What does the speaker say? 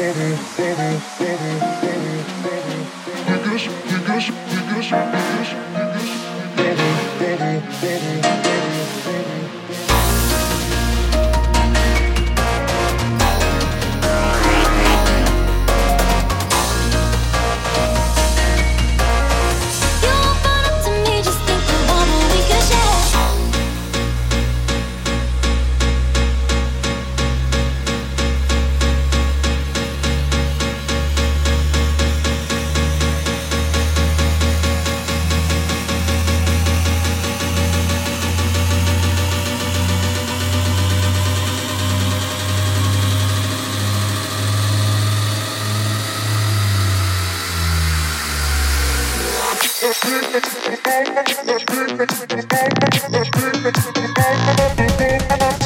Niggas, niggas, niggas, niggas, niggas. Thank you.